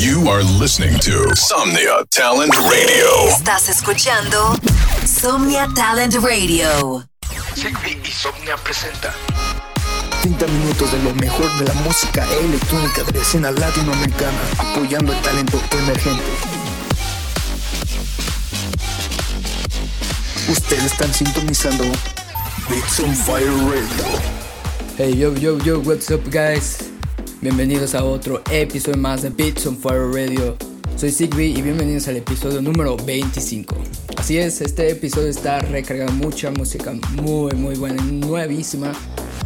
You are listening to Somnia Talent Radio. Estás escuchando Somnia Talent Radio. Sigby y Somnia presenta 30 minutos de lo mejor de la música electrónica de la escena latinoamericana, apoyando el talento emergente. Ustedes están sintonizando Beats on Fire Radio. Hey yo yo yo, what's up guys? Bienvenidos a otro episodio más de Beats on Fire Radio. Soy Sigby y bienvenidos al episodio número 25. Así es, este episodio está recargado mucha música muy muy buena, nuevísima.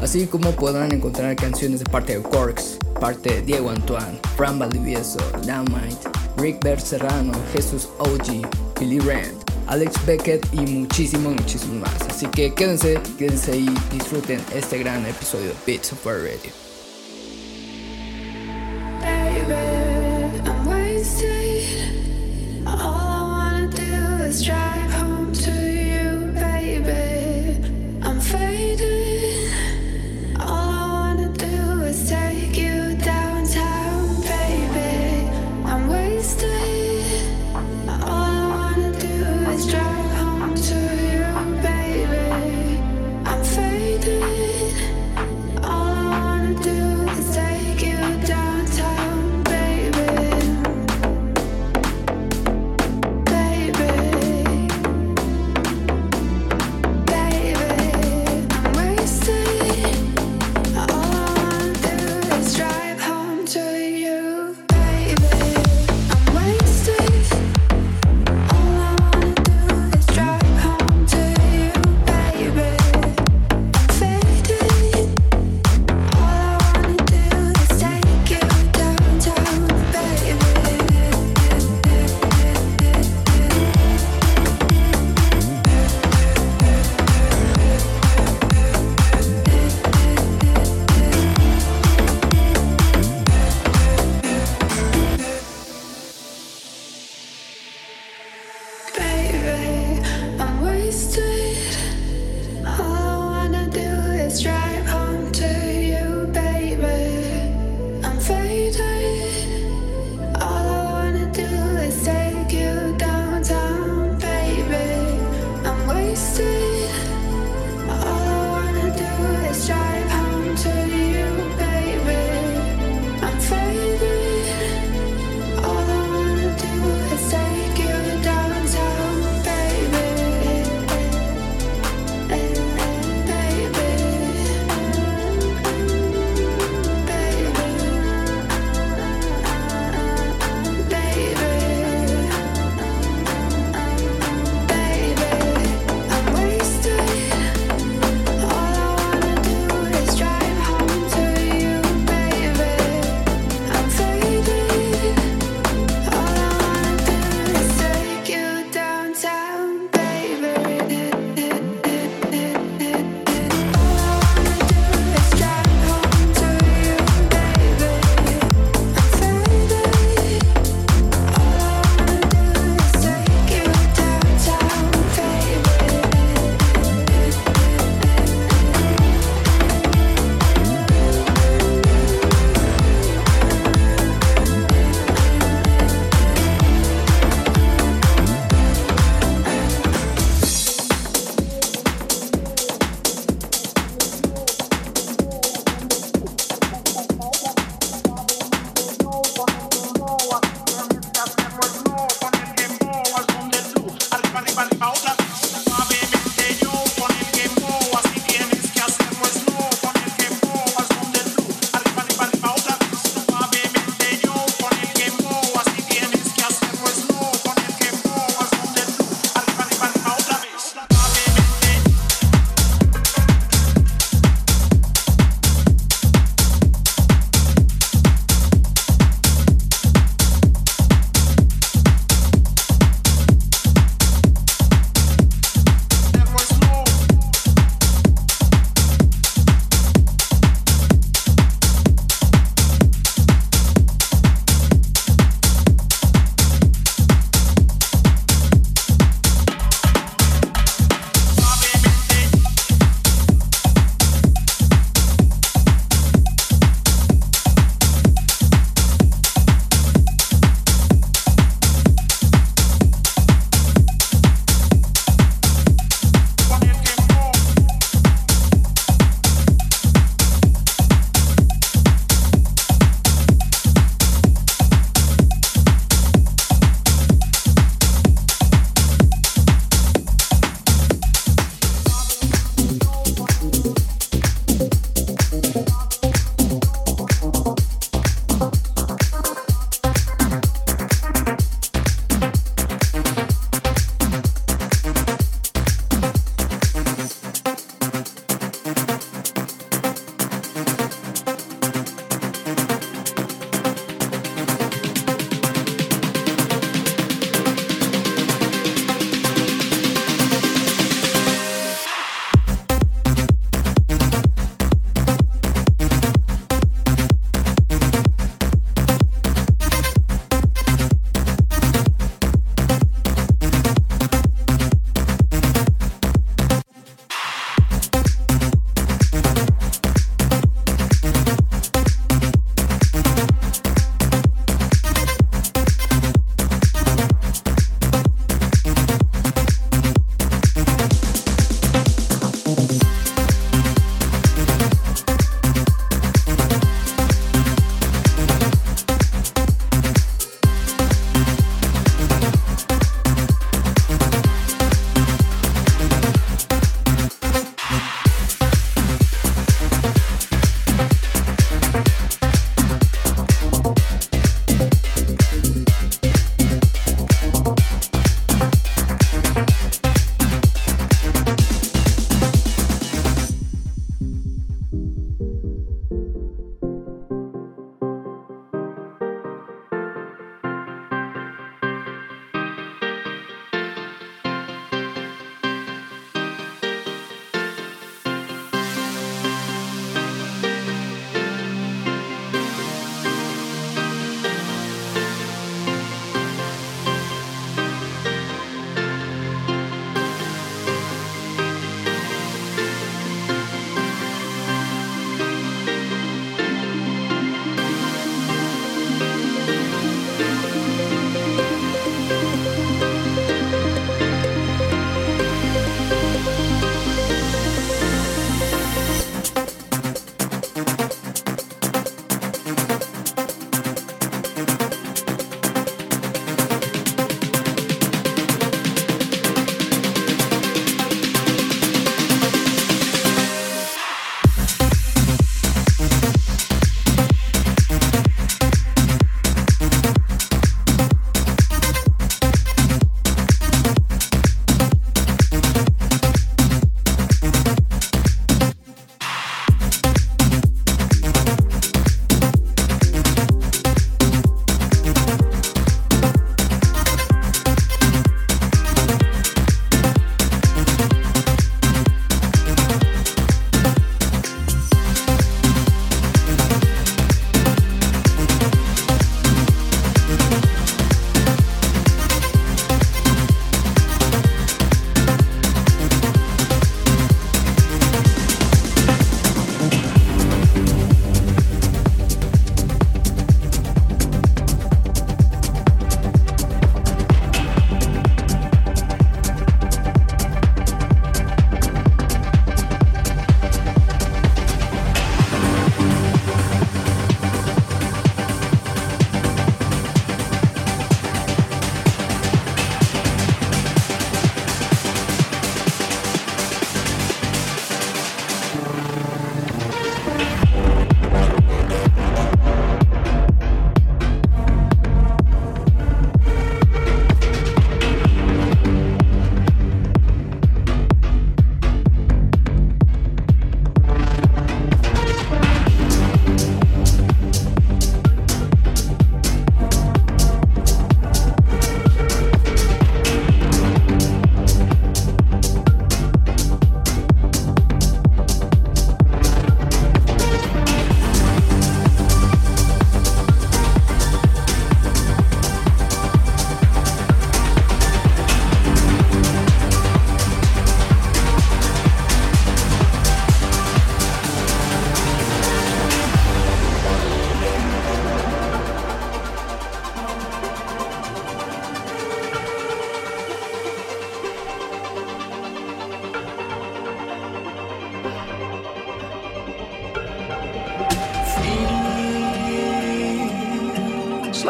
Así como podrán encontrar canciones de parte de Corks, parte de Diego Antoine, Fran Valdivieso, Dynamite, Rick Bert Serrano, Jesús OG, Billy Rand, Alex Beckett y muchísimo, muchísimo más. Así que quédense, quédense y disfruten este gran episodio de Beats of Fire Radio.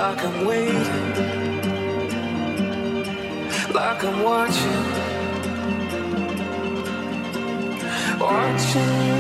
like I'm waiting, like I'm watching, watching.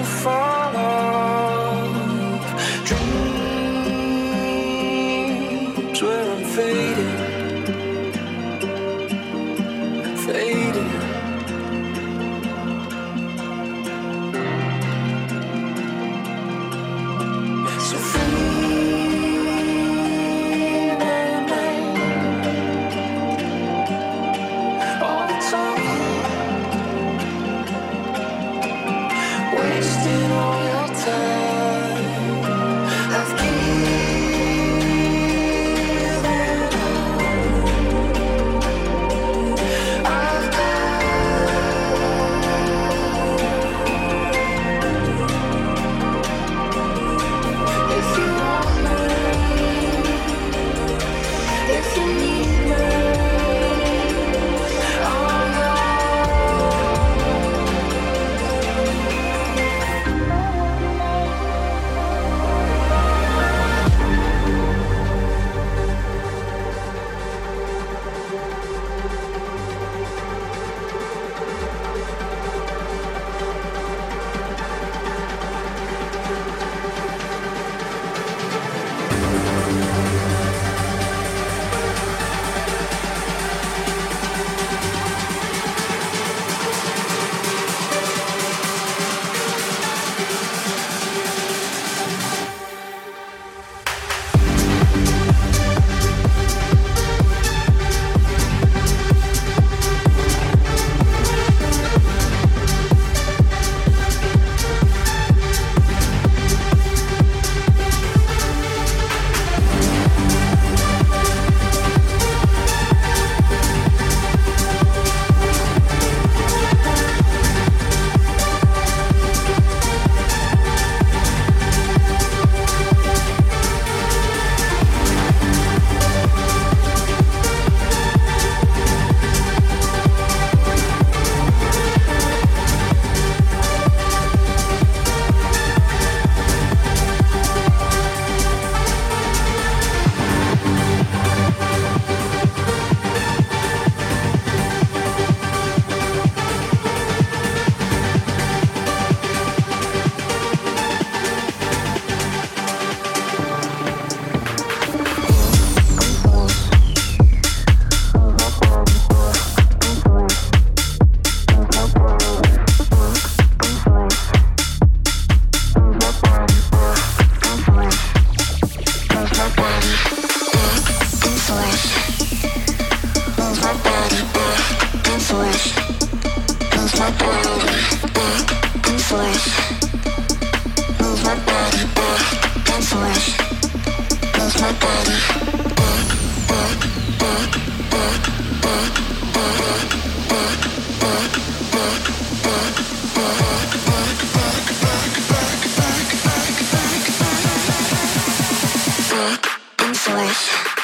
sick and foolish.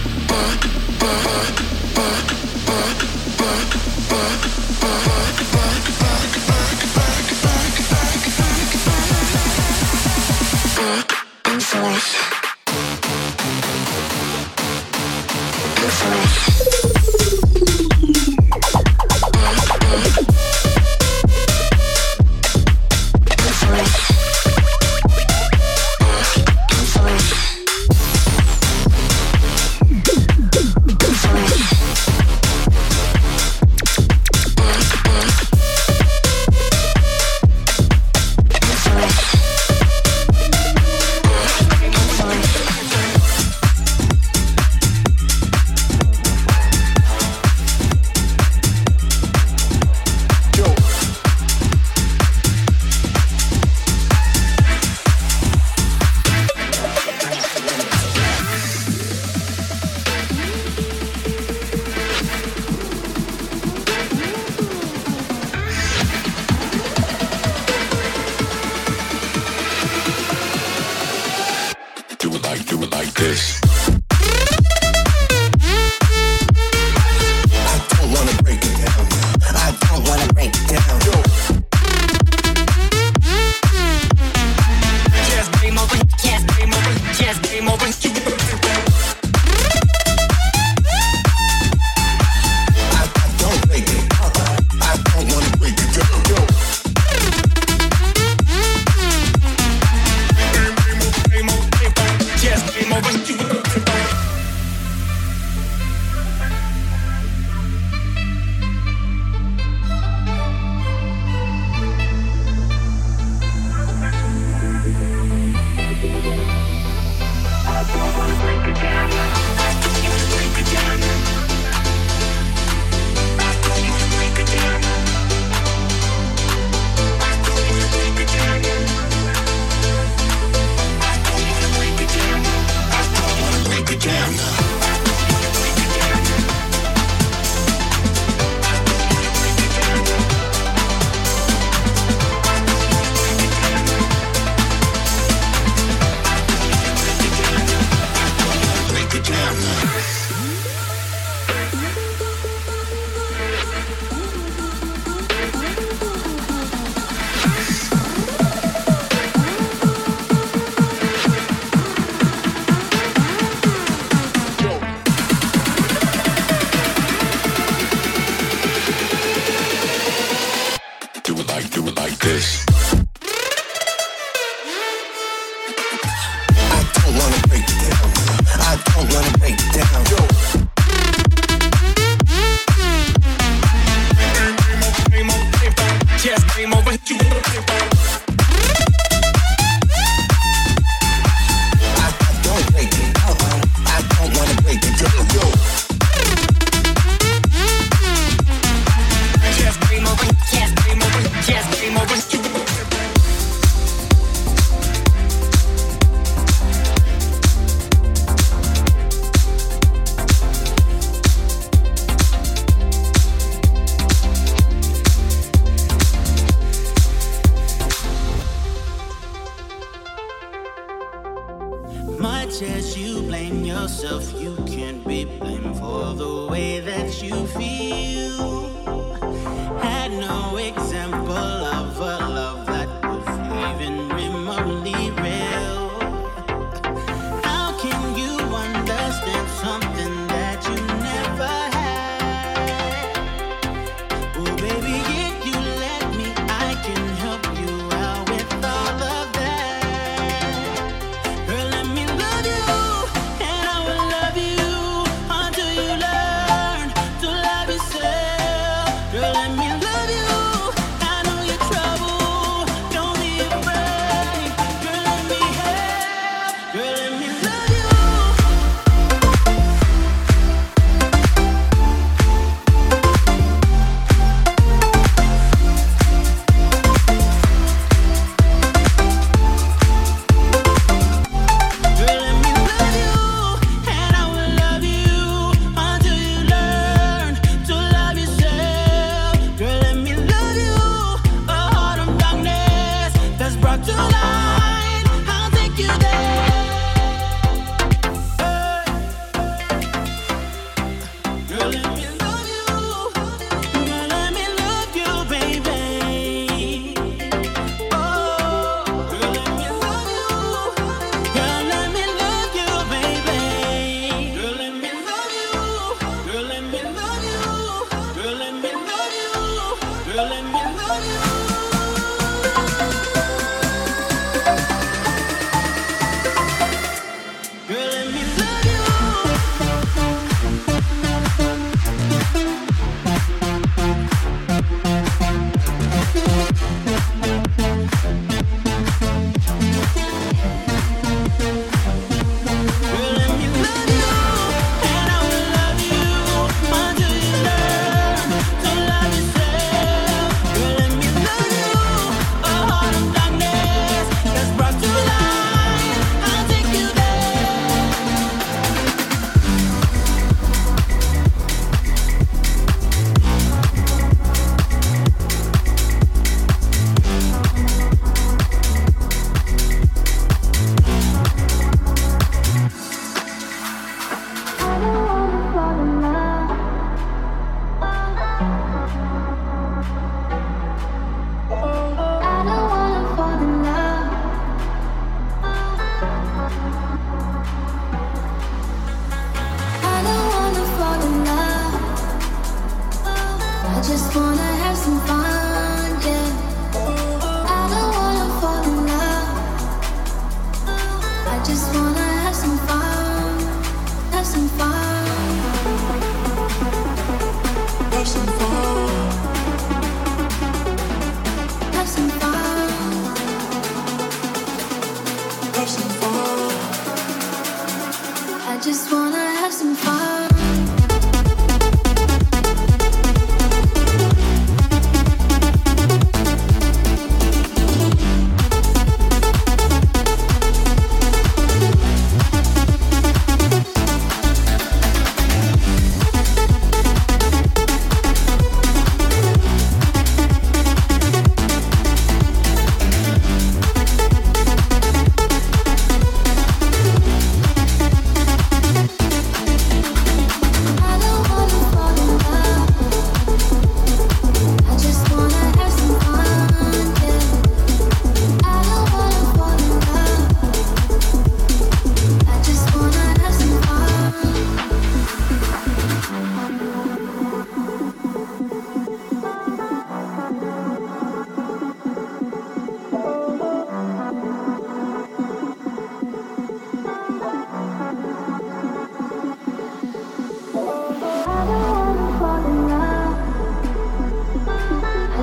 yourself, you can't be blamed for the way that you feel.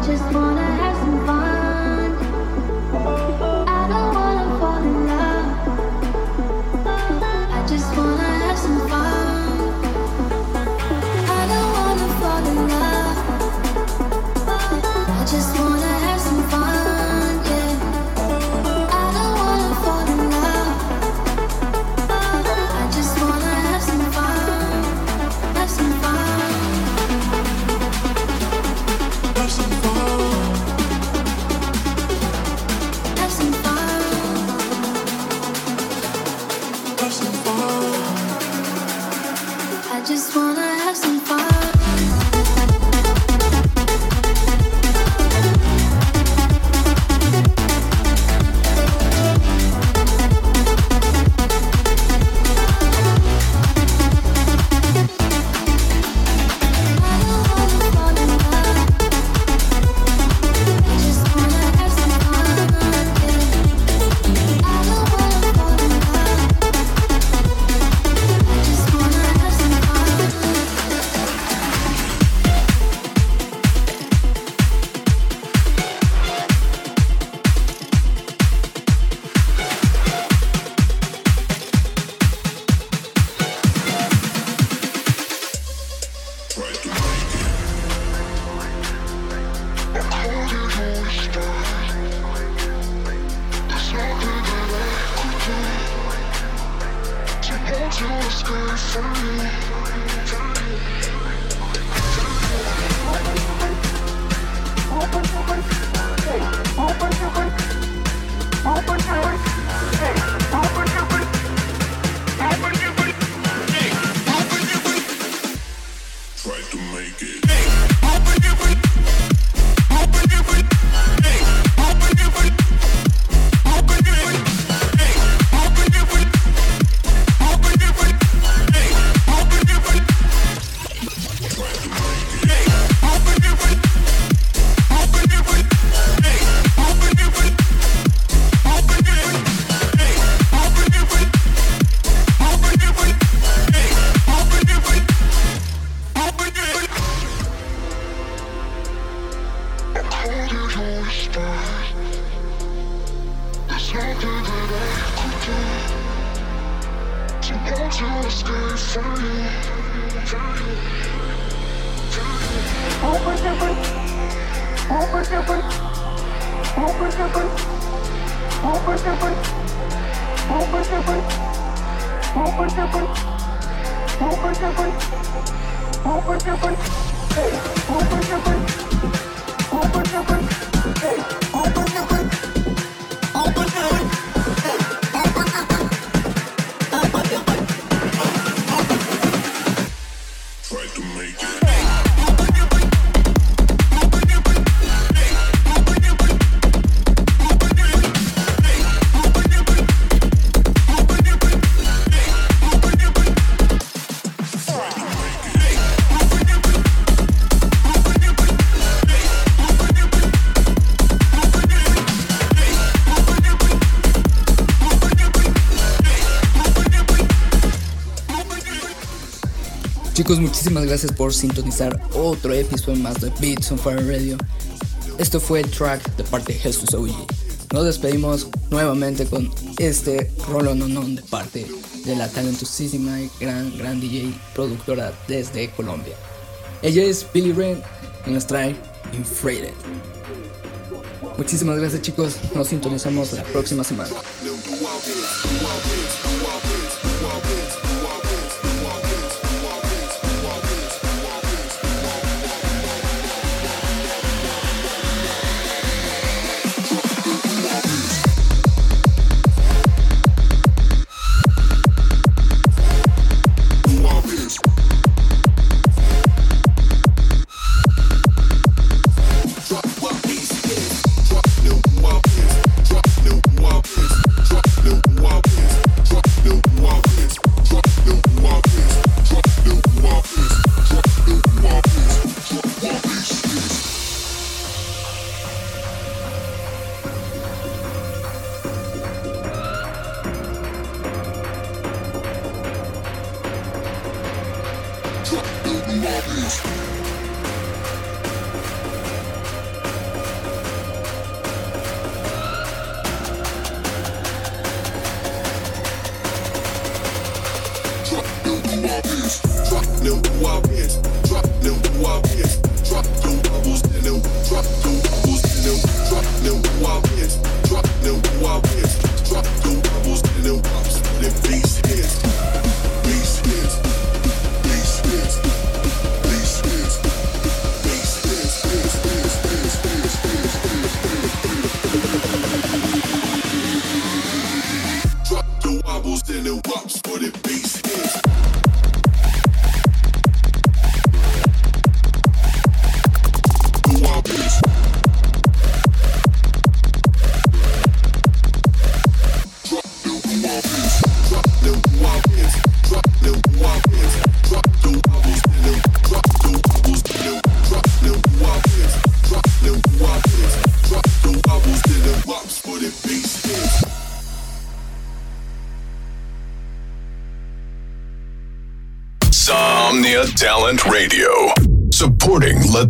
just want Hey, open your hey. Chicos, muchísimas gracias por sintonizar otro episodio más de Beats on Fire Radio. Esto fue el track de parte de Jesús OG. Nos despedimos nuevamente con este rolo non de parte de la talentosísima y gran, gran DJ productora desde Colombia. Ella es Billy Ren y nos trae Infrated. Muchísimas gracias chicos, nos sintonizamos la próxima semana.